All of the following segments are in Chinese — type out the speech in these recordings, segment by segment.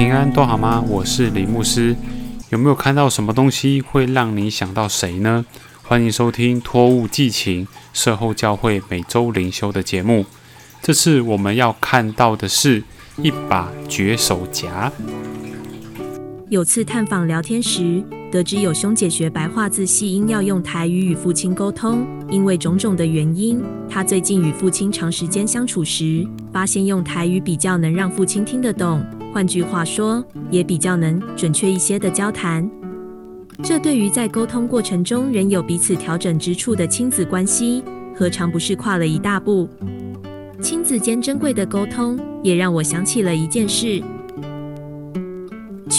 平安都好吗？我是李牧师。有没有看到什么东西会让你想到谁呢？欢迎收听托物寄情社后教会每周灵修的节目。这次我们要看到的是一把绝手夹。有次探访聊天时，得知有兄姐学白话字系，因要用台语与父亲沟通。因为种种的原因，他最近与父亲长时间相处时，发现用台语比较能让父亲听得懂。换句话说，也比较能准确一些的交谈。这对于在沟通过程中仍有彼此调整之处的亲子关系，何尝不是跨了一大步？亲子间珍贵的沟通，也让我想起了一件事。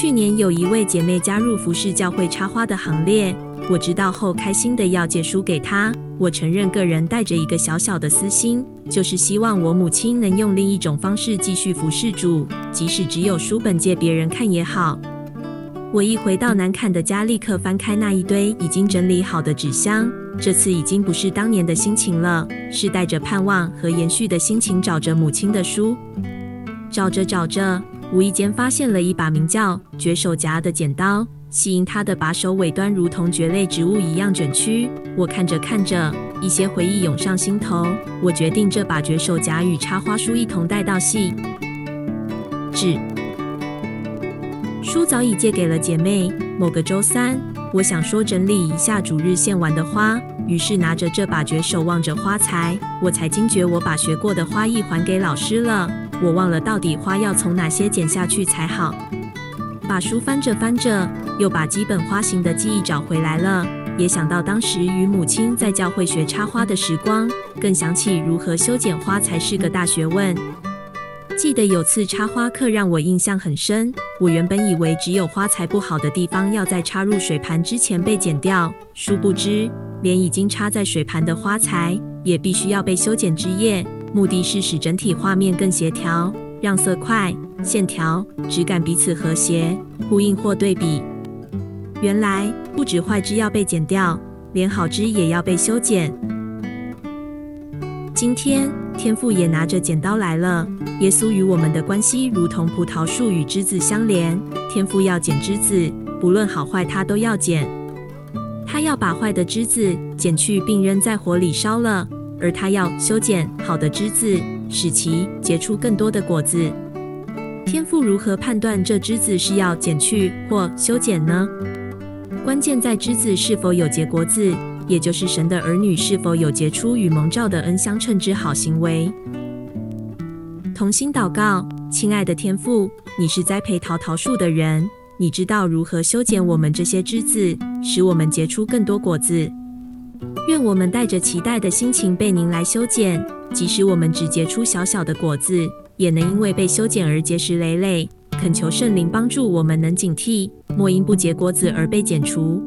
去年有一位姐妹加入服饰教会插花的行列，我知道后开心的要借书给她。我承认个人带着一个小小的私心，就是希望我母亲能用另一种方式继续服侍主，即使只有书本借别人看也好。我一回到难看的家，立刻翻开那一堆已经整理好的纸箱。这次已经不是当年的心情了，是带着盼望和延续的心情找着母亲的书。找着找着，无意间发现了一把名叫“绝手夹”的剪刀。吸引它的把手尾端如同蕨类植物一样卷曲，我看着看着，一些回忆涌上心头。我决定这把绝手夹与插花书一同带到戏。纸书早已借给了姐妹。某个周三，我想说整理一下主日献完的花，于是拿着这把绝手望着花材，我才惊觉我把学过的花艺还给老师了。我忘了到底花要从哪些剪下去才好。把书翻着翻着。又把基本花型的记忆找回来了，也想到当时与母亲在教会学插花的时光，更想起如何修剪花才是个大学问。记得有次插花课让我印象很深，我原本以为只有花材不好的地方要在插入水盘之前被剪掉，殊不知连已经插在水盘的花材也必须要被修剪枝叶，目的是使整体画面更协调，让色块、线条、质感彼此和谐、呼应或对比。原来不止坏枝要被剪掉，连好枝也要被修剪。今天天父也拿着剪刀来了。耶稣与我们的关系如同葡萄树与枝子相连，天父要剪枝子，不论好坏，他都要剪。他要把坏的枝子剪去，并扔在火里烧了；而他要修剪好的枝子，使其结出更多的果子。天父如何判断这枝子是要剪去或修剪呢？关键在枝子是否有结果子，也就是神的儿女是否有结出与蒙召的恩相称之好行为。同心祷告，亲爱的天父，你是栽培桃桃树的人，你知道如何修剪我们这些枝子，使我们结出更多果子。愿我们带着期待的心情被您来修剪，即使我们只结出小小的果子，也能因为被修剪而结实累累。恳求圣灵帮助我们，能警惕，莫因不结果子而被剪除。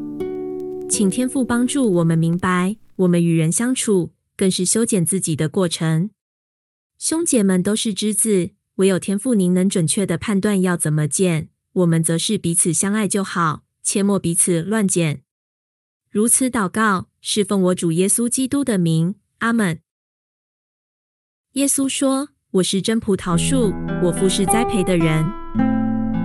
请天父帮助我们明白，我们与人相处，更是修剪自己的过程。兄姐们都是枝子，唯有天父您能准确的判断要怎么剪，我们则是彼此相爱就好，切莫彼此乱剪。如此祷告，是奉我主耶稣基督的名，阿门。耶稣说：“我是真葡萄树，我父是栽培的人。”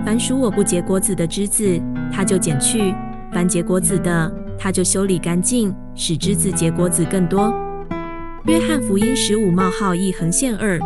凡属我不结果子的枝子，他就剪去；凡结果子的，他就修理干净，使枝子结果子更多。约翰福音十五冒号一横线二。